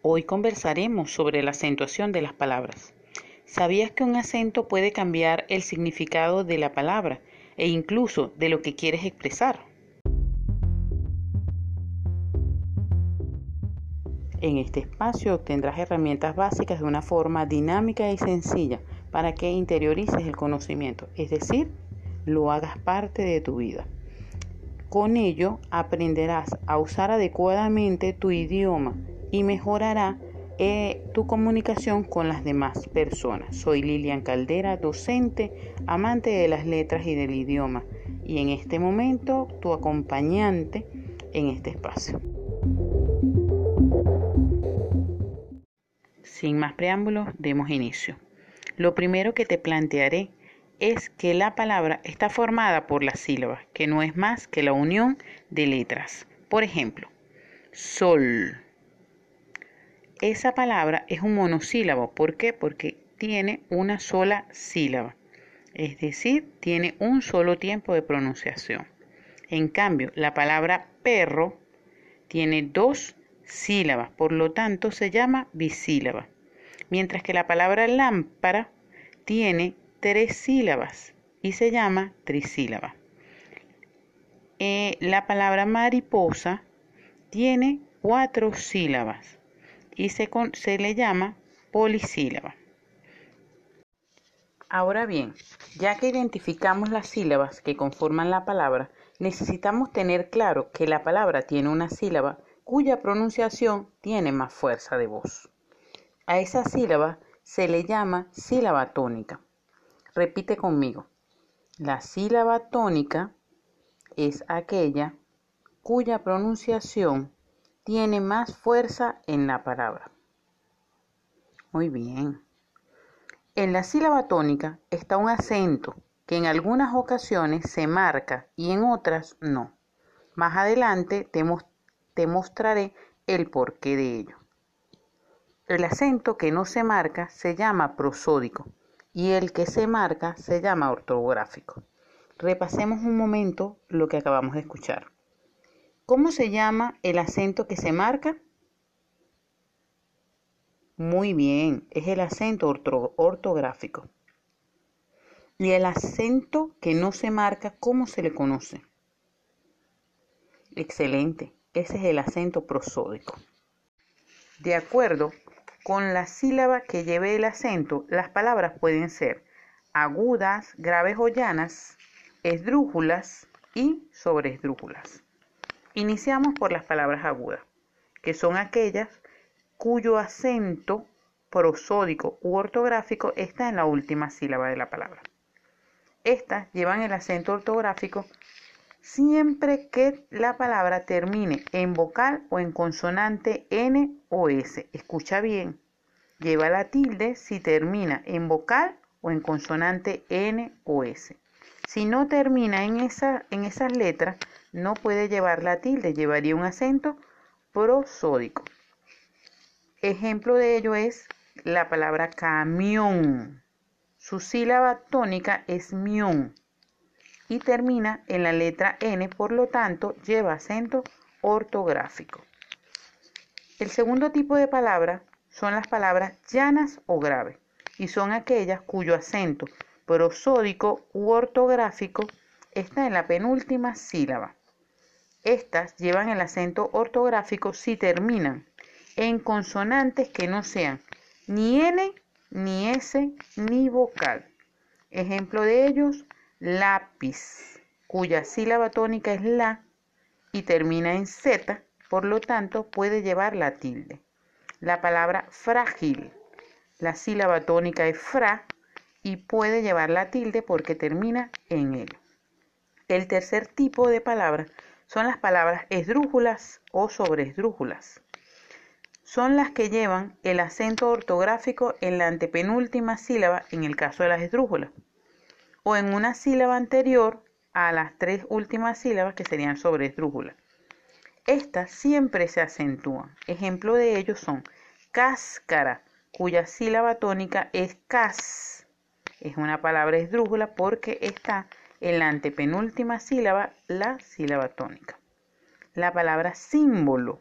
Hoy conversaremos sobre la acentuación de las palabras. ¿Sabías que un acento puede cambiar el significado de la palabra e incluso de lo que quieres expresar? En este espacio obtendrás herramientas básicas de una forma dinámica y sencilla para que interiorices el conocimiento, es decir, lo hagas parte de tu vida. Con ello aprenderás a usar adecuadamente tu idioma y mejorará eh, tu comunicación con las demás personas. Soy Lilian Caldera, docente, amante de las letras y del idioma, y en este momento tu acompañante en este espacio. Sin más preámbulos, demos inicio. Lo primero que te plantearé es que la palabra está formada por las sílabas, que no es más que la unión de letras. Por ejemplo, sol esa palabra es un monosílabo. ¿Por qué? Porque tiene una sola sílaba. Es decir, tiene un solo tiempo de pronunciación. En cambio, la palabra perro tiene dos sílabas, por lo tanto se llama bisílaba. Mientras que la palabra lámpara tiene tres sílabas y se llama trisílaba. Eh, la palabra mariposa tiene cuatro sílabas y se, le llama polisílaba. Ahora bien, ya que identificamos las sílabas que conforman la palabra, necesitamos tener claro que la palabra tiene una sílaba cuya pronunciación tiene más fuerza de voz. A esa sílaba se le llama sílaba tónica. Repite conmigo. La sílaba tónica es aquella cuya pronunciación tiene más fuerza en la palabra. Muy bien. En la sílaba tónica está un acento que en algunas ocasiones se marca y en otras no. Más adelante te, mostraré el porqué de ello. El acento que no se marca se llama prosódico y el que se marca se llama ortográfico. Repasemos un momento lo que acabamos de escuchar. ¿Cómo se llama el acento que se marca? Muy bien, es el acento ortográfico. ¿Y el acento que no se marca, cómo se le conoce? Excelente, ese es el acento prosódico. De acuerdo con la sílaba que lleve el acento, las palabras pueden ser agudas, graves o llanas, esdrújulas y sobreesdrújulas. Iniciamos por las palabras agudas, que son aquellas cuyo acento prosódico u ortográfico está en la última sílaba de la palabra. Estas llevan el acento ortográfico siempre que la palabra termine en vocal o en consonante N o S. Escucha bien. Lleva la tilde si termina en vocal o en consonante N o S. Si no termina en, esa, en esas letras, no puede llevar la tilde, llevaría un acento prosódico. Ejemplo de ello es la palabra camión. Su sílaba tónica es mión y termina en la letra N, por lo tanto lleva acento ortográfico. El segundo tipo de palabra son las palabras llanas o graves y son aquellas cuyo acento prosódico u ortográfico está en la penúltima sílaba. Estas llevan el acento ortográfico si terminan en consonantes que no sean ni N, ni S, ni vocal. Ejemplo de ellos, lápiz, cuya sílaba tónica es la y termina en Z, por lo tanto puede llevar la tilde. La palabra frágil, la sílaba tónica es fra y puede llevar la tilde porque termina en él. El tercer tipo de palabra son las palabras esdrújulas o sobreesdrújulas. Son las que llevan el acento ortográfico en la antepenúltima sílaba en el caso de las esdrújulas, o en una sílaba anterior a las tres últimas sílabas que serían sobreesdrújulas. Estas siempre se acentúan. Ejemplo de ellos son cáscara, cuya sílaba tónica es cas es una palabra esdrújula porque está en la antepenúltima sílaba la sílaba tónica. La palabra símbolo,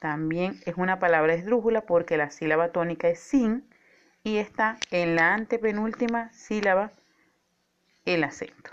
también es una palabra esdrújula porque la sílaba tónica es sin y está en la antepenúltima sílaba el acento.